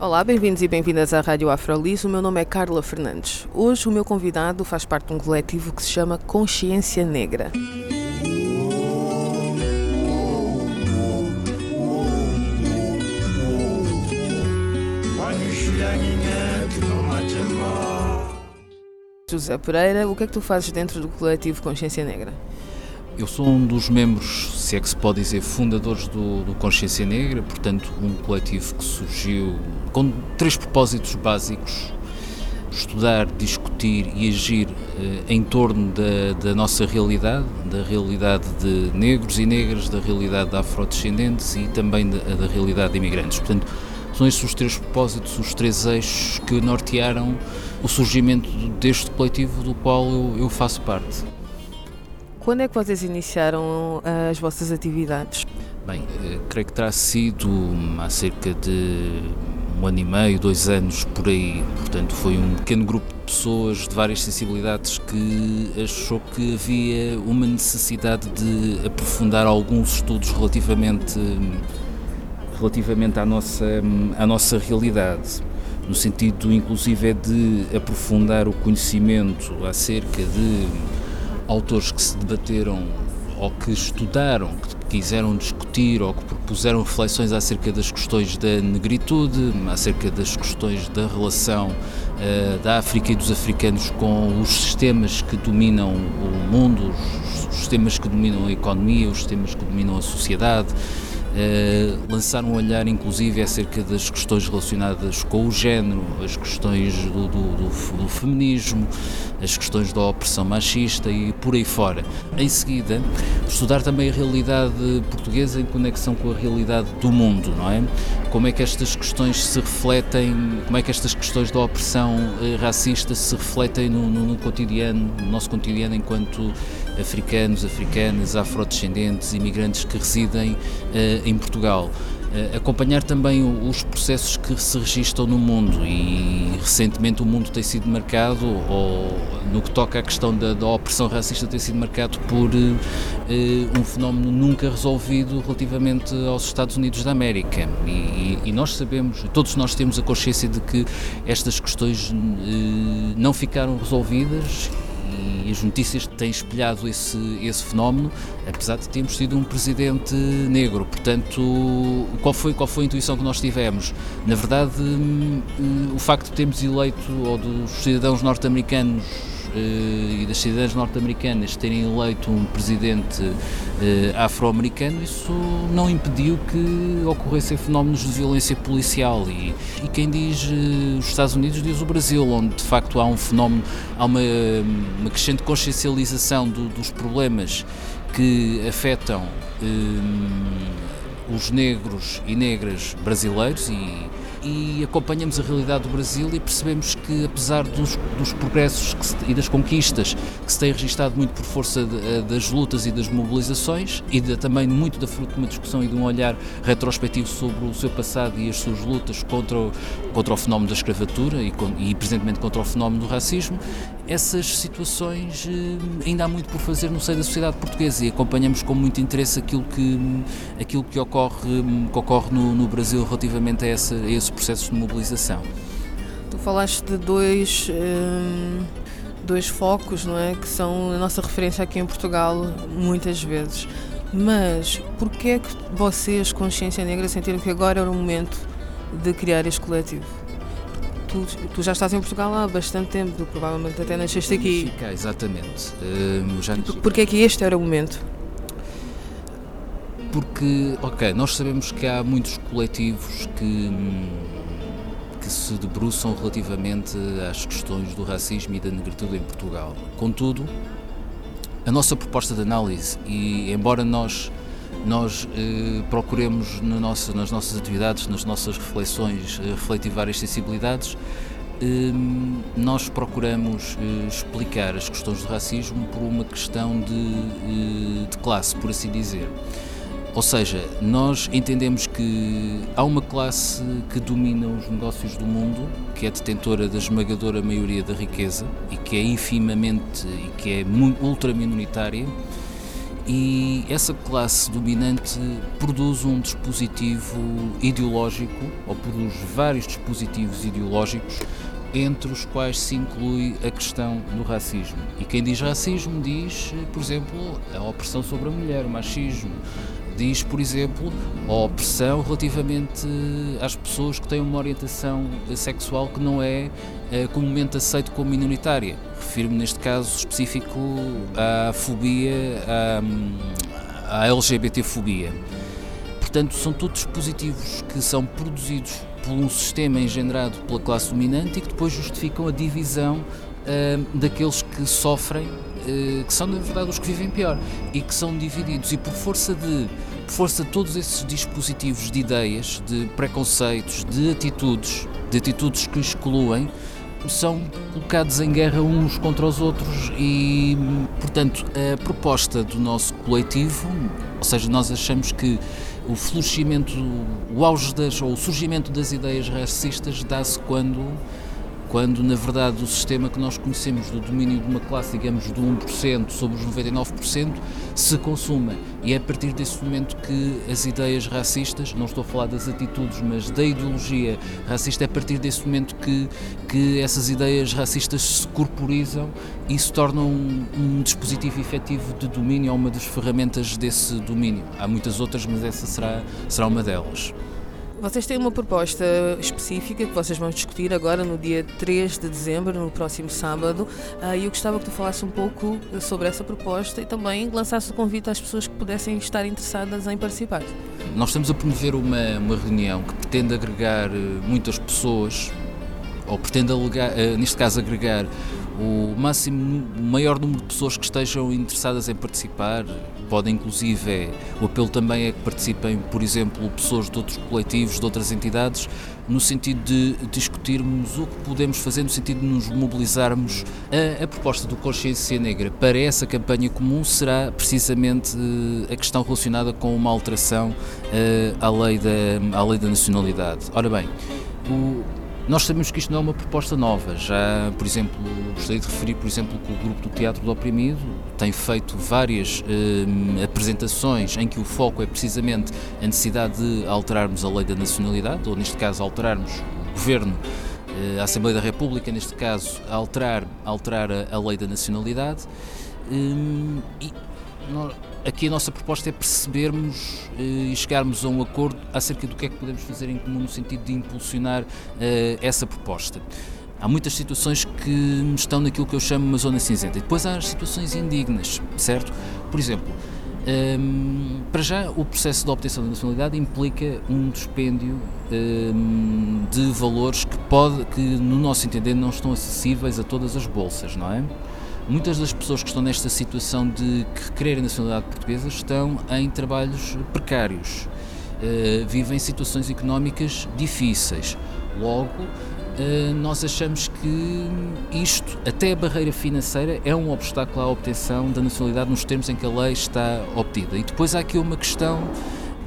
Olá, bem-vindos e bem-vindas à Rádio Afrolis. O meu nome é Carla Fernandes. Hoje o meu convidado faz parte de um coletivo que se chama Consciência Negra. José Pereira, o que é que tu fazes dentro do coletivo Consciência Negra? Eu sou um dos membros, se é que se pode dizer, fundadores do, do, Consciência Negra, portanto, um coletivo que surgiu com três propósitos básicos: estudar, discutir e agir eh, em torno da, da, nossa realidade, da realidade de negros e negras, da realidade de afrodescendentes e também da, da realidade de imigrantes. Portanto, são estes os três propósitos, os três eixos que nortearam o surgimento deste coletivo do qual eu, eu faço parte. Quando é que vocês iniciaram eh, as vossas atividades? Bem, eh, creio que terá sido há cerca de um ano e meio, dois anos por aí. Portanto, foi um pequeno grupo de pessoas de várias sensibilidades que achou que havia uma necessidade de aprofundar alguns estudos relativamente relativamente à nossa, à nossa realidade, no sentido inclusive é de aprofundar o conhecimento acerca de autores que se debateram ou que estudaram, que quiseram discutir ou que propuseram reflexões acerca das questões da negritude, acerca das questões da relação uh, da África e dos africanos com os sistemas que dominam o mundo, os sistemas que dominam a economia, os sistemas que dominam a sociedade. Uh, lançar um olhar inclusive acerca das questões relacionadas com o género, as questões do, do, do, do, feminismo, as questões da opressão machista e por aí fora. Em seguida, estudar também a realidade portuguesa em conexão com a realidade do mundo, não é? Como é que estas questões se refletem, como é que estas questões da opressão uh, racista se refletem no, no, no cotidiano, no nosso cotidiano enquanto africanos, africanas, afrodescendentes, imigrantes que residem uh, em Portugal. Uh, acompanhar também os processos que se registram no mundo e recentemente o mundo tem sido marcado, ou no que toca à questão da, da opressão racista, tem sido marcado por uh, um fenómeno nunca resolvido relativamente aos Estados Unidos da América. E, e nós sabemos, todos nós temos a consciência de que estas questões não ficaram resolvidas e as notícias têm espelhado esse, esse fenómeno, apesar de termos tido um presidente negro. Portanto, qual foi, qual foi a intuição que nós tivemos? Na verdade, hum, o facto de termos eleito, ou dos cidadãos norte-americanos e das cidadãs norte-americanas terem eleito um presidente eh, afro-americano, isso não impediu que ocorressem fenómenos de violência policial. E, e quem diz eh, os Estados Unidos diz o Brasil, onde de facto há um fenómeno, há uma, uma crescente consciencialização do, dos problemas que afetam os negros e negras brasileiros e e acompanhamos a realidade do Brasil e percebemos que, apesar dos, dos progressos se, e das conquistas que se têm registado muito por força de, eh, das lutas e das mobilizações e de, também muito da fruto de uma discussão e de um olhar retrospectivo sobre o seu passado e as suas lutas contra o, contra o fenómeno da escravatura e, e presentemente contra o fenómeno do racismo, essas situações eh, ainda há muito por fazer no seio da sociedade portuguesa e acompanhamos com muito interesse aquilo que, aquilo que ocorre, que ocorre no, no Brasil relativamente a, essa, a esses processos de mobilização. Tu falaste de dois, um, dois focos, não é? Que são a nossa referência aqui em Portugal muitas vezes. Mas porquê é que vocês, Consciência Negra, sentiram que agora era o momento de criar este coletivo? Tu, tu, já estás em Portugal há bastante tempo, provavelmente até nasceste aqui. Fica, exatamente. Uh, já Porquê é que este era o momento? Porque, ok, nós sabemos que há muitos coletivos que, que se debruçam relativamente às questões do racismo e da negritude em Portugal. Contudo, a nossa proposta de análise, e embora nós nós eh, procuremos na nossa, nas nossas atividades, nas nossas reflexões, eh, refletir várias sensibilidades. Eh, nós procuramos eh, explicar as questões do racismo por uma questão de, eh, de classe, por assim dizer. Ou seja, nós entendemos que há uma classe que domina os negócios do mundo, que é detentora da esmagadora maioria da riqueza e que é infimamente e que é ultra minoritária e essa classe dominante produz um dispositivo ideológico, ou produz vários dispositivos ideológicos, entre os quais se inclui a questão do racismo. E quem diz racismo diz, por exemplo, a opressão sobre a mulher, o machismo, diz, por exemplo, a opressão relativamente às pessoas que têm uma orientação sexual que não é, é comumente aceito como minoritária. Refiro-me neste caso específico à fobia, à, à LGBTfobia. Portanto, são todos dispositivos que são produzidos por um sistema engendrado pela classe dominante e que depois justificam a divisão uh, daqueles que sofrem que são na verdade os que vivem pior e que são divididos. E por força de por força de todos esses dispositivos de ideias, de preconceitos, de atitudes, de atitudes que excluem, são colocados em guerra uns contra os outros e, portanto, a proposta do nosso coletivo, ou seja, nós achamos que o florescimento, o auge das, ou o surgimento das ideias racistas dá-se quando quando na verdade o sistema que nós conhecemos do domínio de uma classe, digamos, do 1% sobre os 99%, se consuma. E é a partir desse momento que as ideias racistas, não estou a falar das atitudes, mas da ideologia racista, é a partir desse momento que, que essas ideias racistas se corporizam e se tornam um, um dispositivo efetivo de domínio, ou uma das ferramentas desse domínio. Há muitas outras, mas essa será, será uma delas. Vocês têm uma proposta específica que vocês vão discutir agora no dia 3 de dezembro, no próximo sábado, ah, e eu gostava que tu falasse um pouco sobre essa proposta e também lançasse o convite às pessoas que pudessem estar interessadas em participar. Nós estamos a promover uma, uma reunião que pretende agregar eh, muitas pessoas, ou pretende, eh, neste caso, agregar o máximo, o maior número de pessoas que estejam interessadas em participar, podem inclusive, é, o apelo também é que participem, por exemplo, pessoas de outros coletivos, de outras entidades, no sentido de discutirmos o que podemos fazer, no sentido de nos mobilizarmos. A, a proposta do Consciência Negra para essa campanha comum será precisamente uh, a questão relacionada com uma alteração uh, à, lei da, à lei da nacionalidade. Ora bem, o, nós sabemos que isto não é uma proposta nova. Já, por exemplo, gostaria de referir, por exemplo, que o grupo do Teatro do Oprimido tem feito várias eh, apresentações em que o foco é precisamente a necessidade de alterarmos a lei da nacionalidade, ou neste caso alterarmos o governo, eh, a Assembleia da República, neste caso, alterar, alterar a, a lei da nacionalidade. Eh, e nós, aqui a nossa proposta é percebermos uh, e chegarmos a um acordo acerca do que é que podemos fazer em comum no sentido de impulsionar uh, essa proposta. Há muitas situações que estão naquilo que eu chamo uma zona cinzenta. E depois há as situações indignas, certo? Por exemplo, um, ehm, para já, o processo de obtenção da nacionalidade implica um dispêndio um, ehm, de valores que, pode, que, no nosso entender, não estão acessíveis a todas as bolsas, não é? Muitas das pessoas que estão nesta situação de querer a nacionalidade portuguesa estão em trabalhos precários, uh, vivem situações económicas difíceis. Logo, uh, nós achamos que isto, até a barreira financeira, é um obstáculo à obtenção da nacionalidade nos termos em que a lei está obtida. E depois há aqui uma questão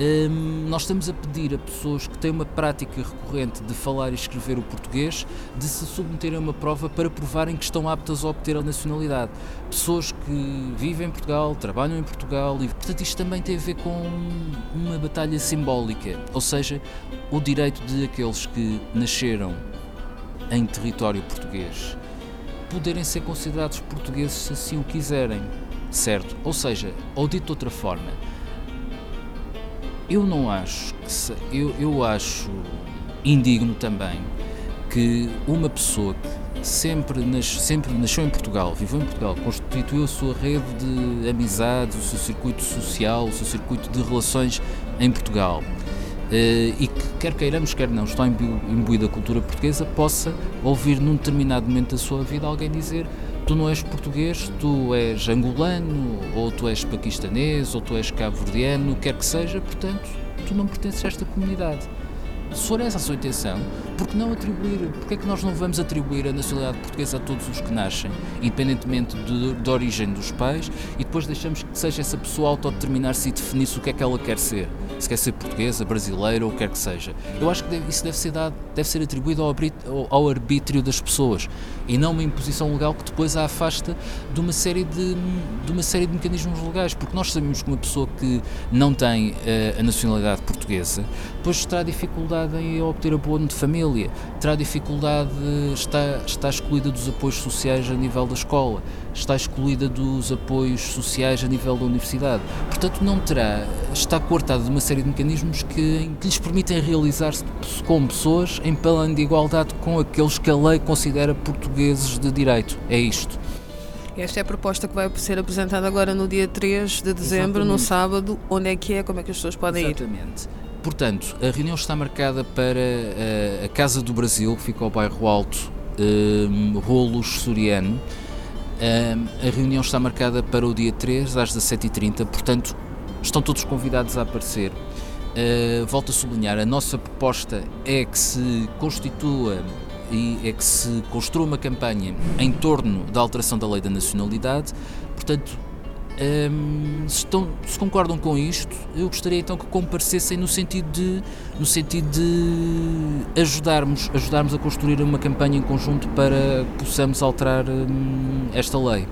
um, nós estamos a pedir a pessoas que têm uma prática recorrente de falar e escrever o português de se submeterem a uma prova para provarem que estão aptas a obter a nacionalidade. Pessoas que vivem em Portugal, trabalham em Portugal e, portanto, isto também tem a ver com uma batalha simbólica, ou seja, o direito de aqueles que nasceram em território português poderem ser considerados portugueses se assim o quiserem, certo? Ou seja, ou dito de outra forma, eu não acho que se, eu, eu acho indigno também que uma pessoa que sempre, nas, sempre nasceu em Portugal, viveu em Portugal, constituiu a sua rede de amizades, o seu circuito social, o seu circuito de relações em Portugal. Uh, e que, quer queiramos, quer não, está imbuído da cultura portuguesa, possa ouvir num determinado momento da sua vida alguém dizer tu não és português, tu és angolano, ou tu és paquistanês, ou tu és cabo-verdiano, quer que seja, portanto, tu não pertences a esta comunidade. Se for essa a sua intenção, por que não atribuir, porque é que nós não vamos atribuir a nacionalidade portuguesa a todos os que nascem, independentemente da origem dos pais, e depois deixamos que seja essa pessoa autodeterminar-se e definir-se o que é que ela quer ser, se quer ser portuguesa, brasileira ou o que quer que seja. Eu acho que deve, isso deve ser, dado, deve ser atribuído ao, ao arbítrio das pessoas e não uma imposição legal que depois a afasta de uma série de, de uma série de mecanismos legais, porque nós sabemos que uma pessoa que não tem uh, a nacionalidade portuguesa, depois terá dificuldade em obter abono de família, terá dificuldade, está, está excluída dos apoios sociais a nível da escola, está excluída dos apoios sociais a nível da universidade. Portanto, não terá, está cortada de uma série de mecanismos que, que lhes permitem realizar-se como pessoas em plano de igualdade com aqueles que a lei considera portugueses de direito. É isto. Esta é a proposta que vai ser apresentada agora no dia 3 de dezembro, Exatamente. no sábado. Onde é que é? Como é que as pessoas podem Exatamente. ir? Exatamente. Portanto, a reunião está marcada para a, a Casa do Brasil, que fica ao bairro Alto, um, Rolos Soriano. Um, a reunião está marcada para o dia 3, às 17h30, portanto, estão todos convidados a aparecer. Uh, volto a sublinhar, a nossa proposta é que se constitua e é que se construa uma campanha em torno da alteração da lei da nacionalidade. Portanto, um, se, estão, se, concordam com isto, eu gostaria então que comparecessem no sentido de, no sentido de ajudarmos, ajudarmos a construir uma campanha em conjunto para que possamos alterar um, esta lei.